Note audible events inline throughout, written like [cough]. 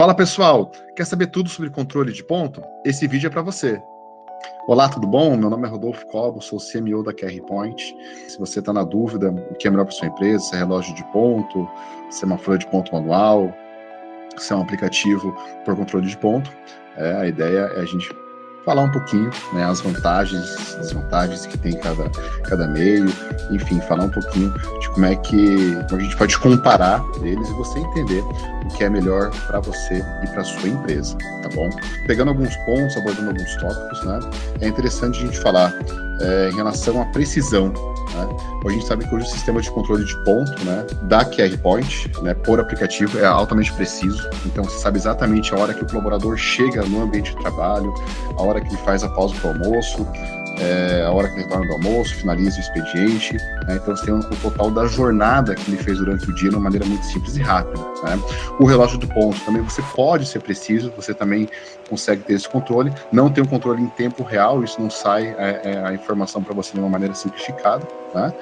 Fala pessoal, quer saber tudo sobre controle de ponto? Esse vídeo é para você. Olá, tudo bom? Meu nome é Rodolfo Cobo, sou CMO da QR Point. Se você está na dúvida o que é melhor para sua empresa, se é relógio de ponto, se é uma folha de ponto manual, se é um aplicativo por controle de ponto, é, a ideia é a gente falar um pouquinho, né, as vantagens, desvantagens que tem cada, cada meio, enfim, falar um pouquinho de como é que como a gente pode comparar eles e você entender o que é melhor para você e para sua empresa, tá bom? Pegando alguns pontos, abordando alguns tópicos, né, é interessante a gente falar é, em relação à precisão né? A gente sabe que hoje o sistema de controle de ponto né, da QR Point, né, por aplicativo, é altamente preciso. Então, você sabe exatamente a hora que o colaborador chega no ambiente de trabalho, a hora que ele faz a pausa para o almoço, é, a hora que ele retorna do almoço, finaliza o expediente. Né? Então você tem o total da jornada que ele fez durante o dia de uma maneira muito simples e rápida. Né? O relógio do ponto também você pode ser preciso, você também consegue ter esse controle. Não tem um controle em tempo real, isso não sai é, é, a informação para você de uma maneira simplificada. Né?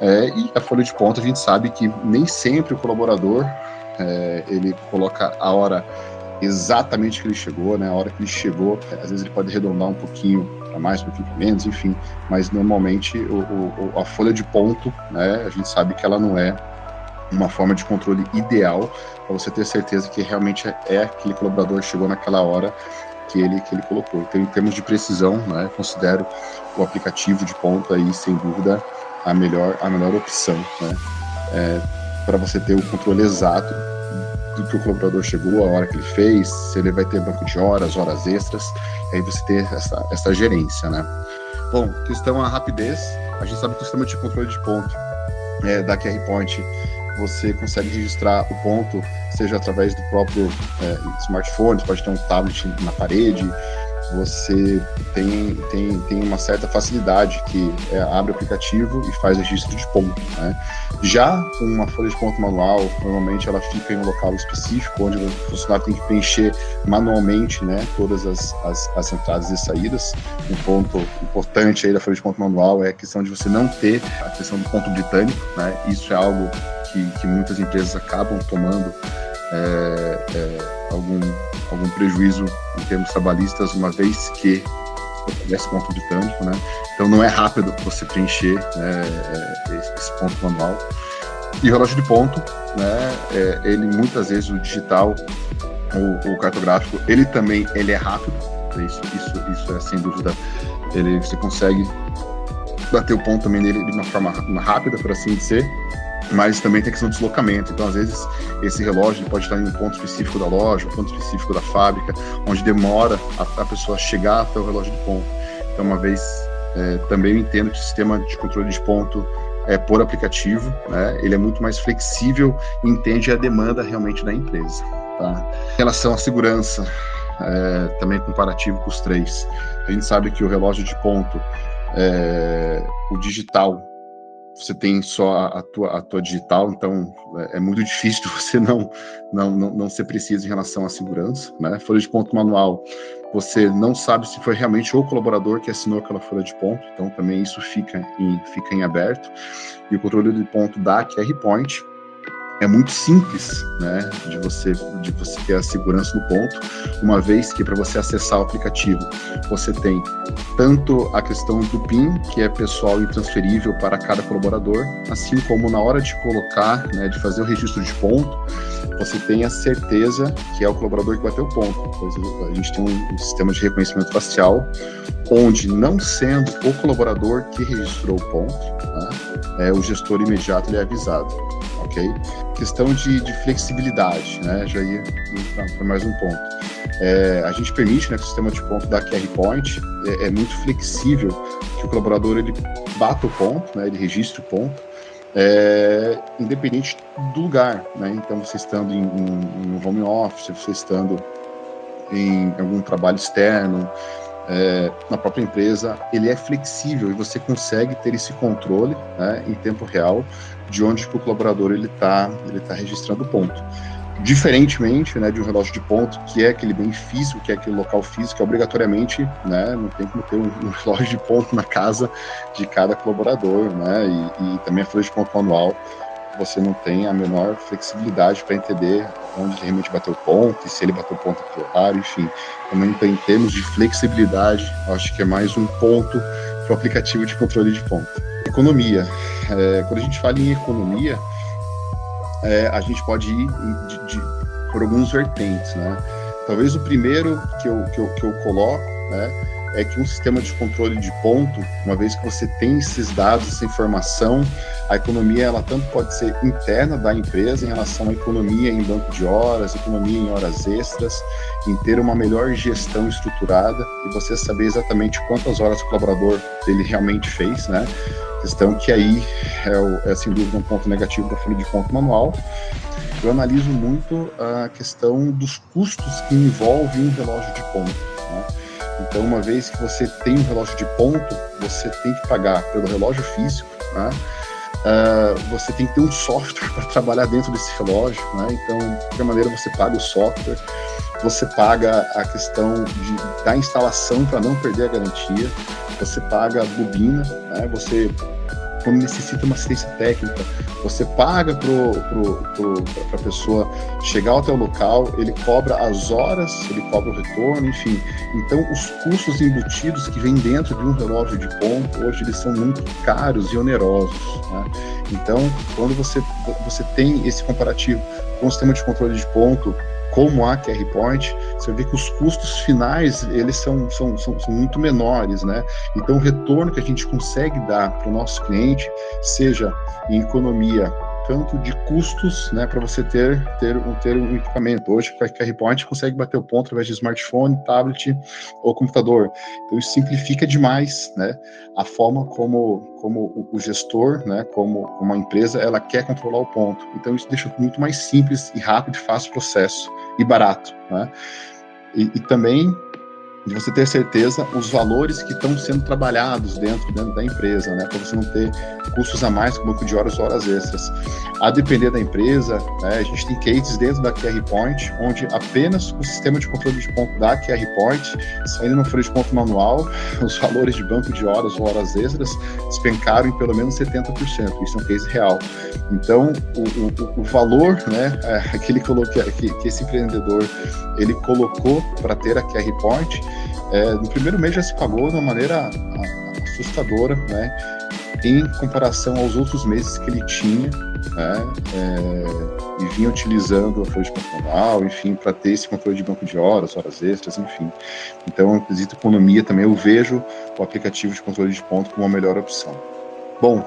É, e a folha de ponto a gente sabe que nem sempre o colaborador é, ele coloca a hora exatamente que ele chegou, né? A hora que ele chegou, às vezes ele pode arredondar um pouquinho para mais, um pouquinho menos, enfim. Mas normalmente o, o, a folha de ponto, né? A gente sabe que ela não é uma forma de controle ideal para você ter certeza que realmente é, é aquele colaborador que chegou naquela hora que ele que ele colocou. Então, em termos de precisão, né? Considero o aplicativo de ponto aí sem dúvida a melhor a melhor opção, né? É, para você ter o controle exato do que o colaborador chegou, a hora que ele fez, se ele vai ter banco de horas, horas extras, aí você ter essa, essa gerência, né? Bom, questão a rapidez, a gente sabe que o sistema de controle de ponto é, da QR Point, você consegue registrar o ponto, seja através do próprio é, smartphone, pode ter um tablet na parede, você tem, tem, tem uma certa facilidade que é, abre o aplicativo e faz registro de ponto. Né? Já uma folha de ponto manual, normalmente ela fica em um local específico, onde o funcionário tem que preencher manualmente né, todas as, as, as entradas e saídas. Um ponto importante aí da folha de ponto manual é a questão de você não ter a questão do ponto britânico. Né? Isso é algo que, que muitas empresas acabam tomando é, é, algum, algum prejuízo em termos trabalhistas, uma vez que esse ponto britânico, né? Então não é rápido você preencher né, é, esse ponto manual. E o relógio de ponto, né? É, ele muitas vezes o digital, o, o, cartográfico, ele também ele é rápido. Isso, isso, isso é sem dúvida. Ele você consegue bater o ponto também nele de uma forma rápida, por assim dizer mas também tem a questão do deslocamento. Então, às vezes, esse relógio pode estar em um ponto específico da loja, um ponto específico da fábrica, onde demora a, a pessoa chegar até o relógio de ponto. Então, uma vez, é, também eu entendo que o sistema de controle de ponto é por aplicativo, né? ele é muito mais flexível e entende a demanda realmente da empresa. Tá? Em relação à segurança, é, também comparativo com os três, a gente sabe que o relógio de ponto, é, o digital, você tem só a, tua, a tua digital, então é, é, muito difícil [laughs] você não, não, não, não ser preciso em relação à segurança. Né? Folha de ponto manual, você não sabe se foi realmente o colaborador que assinou aquela folha de ponto, então também isso fica em, fica em aberto. E o controle de ponto da QR Point, é muito simples, né, de você de você ter a segurança no ponto, uma vez que para você acessar o aplicativo você tem tanto a questão do PIN, que é pessoal e transferível para cada colaborador, assim como na hora de colocar, né, de fazer o registro de ponto, você tem a certeza que é o colaborador que bateu o ponto. A gente tem um, sistema de reconhecimento facial, onde não sendo o colaborador que registrou o ponto, né, é, o gestor imediato ele é avisado ok? Questão de, de flexibilidade, né? Já ia para mais um ponto. É, a gente permite, né, que o sistema de ponto da QR Point é, é, muito flexível, que o colaborador ele bata o ponto, né, ele registre o ponto, é, independente do lugar, né? Então, você estando em, em home office, você estando em algum trabalho externo, é, na própria empresa, ele é flexível e você consegue ter esse controle né, em tempo real de onde o colaborador ele está ele tá registrando o ponto. Diferentemente né, de um relógio de ponto, que é aquele bem físico, que é aquele local físico, que obrigatoriamente né, não tem como ter um, um, [laughs] relógio de ponto na casa de cada colaborador, né, e, e também a folha de ponto manual você não tem a menor flexibilidade para entender onde realmente bateu ponto e se ele bateu ponto claro, enfim. Também então, em termos de flexibilidade, acho que é mais um ponto para o aplicativo de controle de ponto. Economia. É, quando a gente fala em economia, é, a gente pode ir de, de, por alguns vertentes, né? Talvez o primeiro que eu, que eu, que eu coloco, né, é que um sistema de controle de ponto, uma vez que você tem esses dados, essa informação, a economia ela tanto pode ser interna da empresa em relação à economia em banco de horas, economia em horas extras, em ter uma melhor gestão estruturada e você saber exatamente quantas horas o colaborador dele realmente fez, né? Questão que aí é, é sem dúvida um ponto negativo da folha de conta manual. Eu analiso muito a questão dos custos que envolve um relógio de ponto então, uma vez que você tem um relógio de ponto, você tem que pagar pelo relógio físico, né? Uh, você tem que ter um software [laughs] para trabalhar dentro desse relógio, né? Então, de qualquer maneira, você paga o software, você paga a questão de, da instalação para não perder a garantia, você paga a bobina, né? Você quando necessita uma assistência técnica, você paga para a pessoa chegar ao teu local, ele cobra as horas, ele cobra o retorno, enfim. Então, os custos embutidos que vêm dentro de um relógio de ponto, hoje eles são muito caros e onerosos. Né? Então, quando você, você tem esse comparativo com o sistema de controle de ponto, como a QR Point, você vê que os custos finais eles são, são, são, são muito menores, né? Então o retorno que a gente consegue dar para o nosso cliente, seja em economia tanto de custos, né, para você ter, ter, ter um equipamento. Hoje, com a QR Point, consegue bater o ponto através de smartphone, tablet ou computador. Então, isso simplifica demais, né, a forma como, como o gestor, né, como, como a empresa, ela quer controlar o ponto. Então, isso deixa muito mais simples e rápido, fácil o processo e barato, né. E, e também de você ter certeza os valores que estão sendo trabalhados dentro, dentro da empresa, né? Para você não ter custos a mais com banco de horas ou horas extras. A depender da empresa, né, a gente tem cases dentro da QR Point, onde apenas o sistema de controle de ponto da QR Point, saindo no folha de ponto manual, [laughs] os valores de banco de horas ou horas extras despencaram em pelo menos 70%. Isso é um case real. Então, o, o, o valor né, [laughs] é, que, ele colocou, que, que esse empreendedor ele colocou para ter a QR Point, é, no primeiro mês já se pagou de uma maneira assustadora, né, em comparação aos outros meses que ele tinha, né, é, e vinha utilizando a folha de manual, enfim, para ter esse controle de banco de horas, horas extras, enfim. Então, quesito economia também, eu vejo o aplicativo de controle de ponto como a melhor opção. Bom,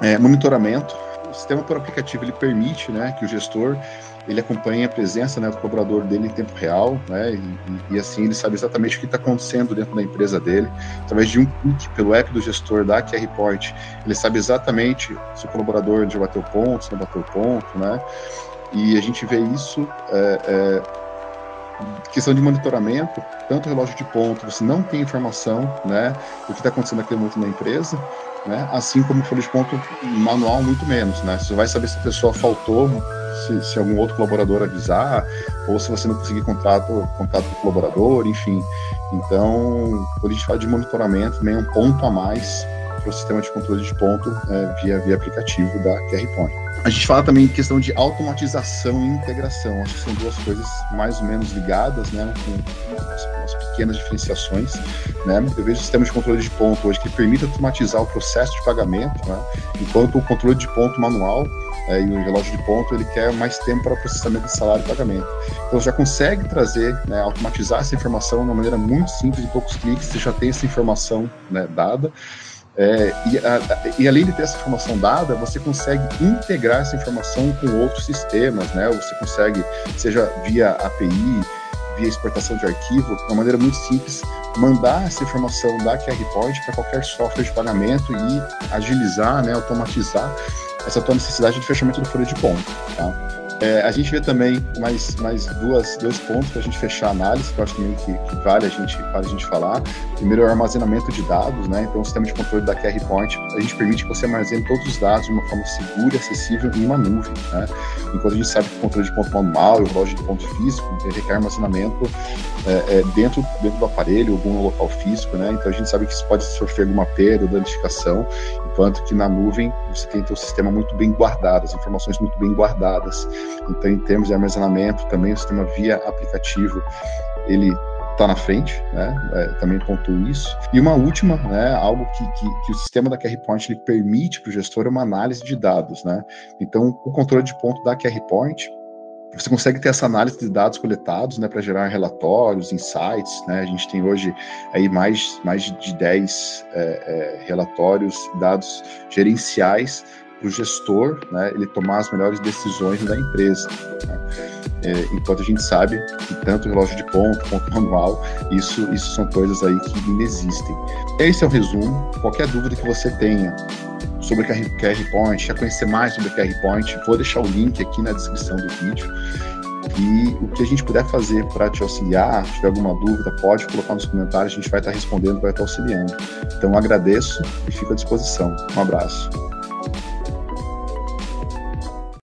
é, monitoramento, o sistema por aplicativo ele permite né, que o gestor ele acompanha a presença né, do colaborador dele em tempo real, né, e, e assim ele sabe exatamente o que está acontecendo dentro da empresa dele. Através de um clique pelo app do gestor da QR Point, ele sabe exatamente se o colaborador já bateu ponto, se não bateu ponto, né, e a gente vê isso, é, é, questão de monitoramento, tanto relógio de ponto, você não tem informação né, do que está acontecendo naquele momento na empresa, né, assim como folha de ponto manual, muito menos. Né, você vai saber se a pessoa faltou se, se, algum outro colaborador avisar, ou se você não conseguir contato, contato com o colaborador, enfim. Então, quando a gente fala de monitoramento, também é um ponto a mais para o sistema de controle de ponto é, via, via aplicativo da QR Point. A gente fala também em questão de automatização e integração. Acho que são duas coisas mais ou menos ligadas, né, com umas pequenas diferenciações. Né? Eu vejo o sistema de controle de ponto hoje que permite automatizar o processo de pagamento, né? enquanto o controle de ponto manual é, e o relógio de ponto ele quer mais tempo para processamento de salário e pagamento. Então já consegue trazer, né, automatizar essa informação de uma maneira muito simples, em poucos cliques, você já tem essa informação né, dada. É, e, a, e, além de ter essa informação dada, você consegue integrar essa informação com outros sistemas, né? Você consegue, seja via API, via exportação de arquivo, de uma maneira muito simples, mandar essa informação da QR Point para qualquer software de pagamento e agilizar, né, automatizar essa tua necessidade de fechamento do folha de ponto. Tá? É, a gente vê também mais, mais duas, dois pontos para a gente fechar a análise, que eu acho também que, que, vale, a gente, vale a gente falar. Primeiro é o armazenamento de dados, né? Então, o sistema de controle da QR Point, a gente permite que você armazene todos os dados de uma forma segura e acessível em uma nuvem, né? Enquanto a gente sabe que o controle de ponto manual e o relógio de ponto físico requer armazenamento é, é, dentro, dentro do aparelho, algum local físico, né? Então, a gente sabe que isso pode sofrer alguma perda ou danificação, enquanto que na nuvem você tem o sistema muito bem guardado, as informações muito bem guardadas. Então, em termos de armazenamento, também o sistema via aplicativo, ele está na frente, né? É, também pontuo isso. E uma última, né? Algo que, que, que o sistema da QR ele permite para o gestor é uma análise de dados, né? Então, o controle de ponto da QR você consegue ter essa análise de dados coletados, né, para gerar relatórios, insights, né, a gente tem hoje aí mais, mais de 10 é, é, relatórios, dados gerenciais para o gestor, né, ele tomar as melhores decisões da empresa. Né? É, enquanto a gente sabe que tanto relógio de ponto quanto manual, isso, isso são coisas aí que ainda existem. Esse é o resumo. Qualquer dúvida que você tenha sobre QR Point, quer conhecer mais sobre QR Point, vou deixar o link aqui na descrição do vídeo. E o que a gente puder fazer para te auxiliar, se tiver alguma dúvida, pode colocar nos comentários, a gente vai estar respondendo, vai estar auxiliando. Então agradeço e fico à disposição. Um abraço.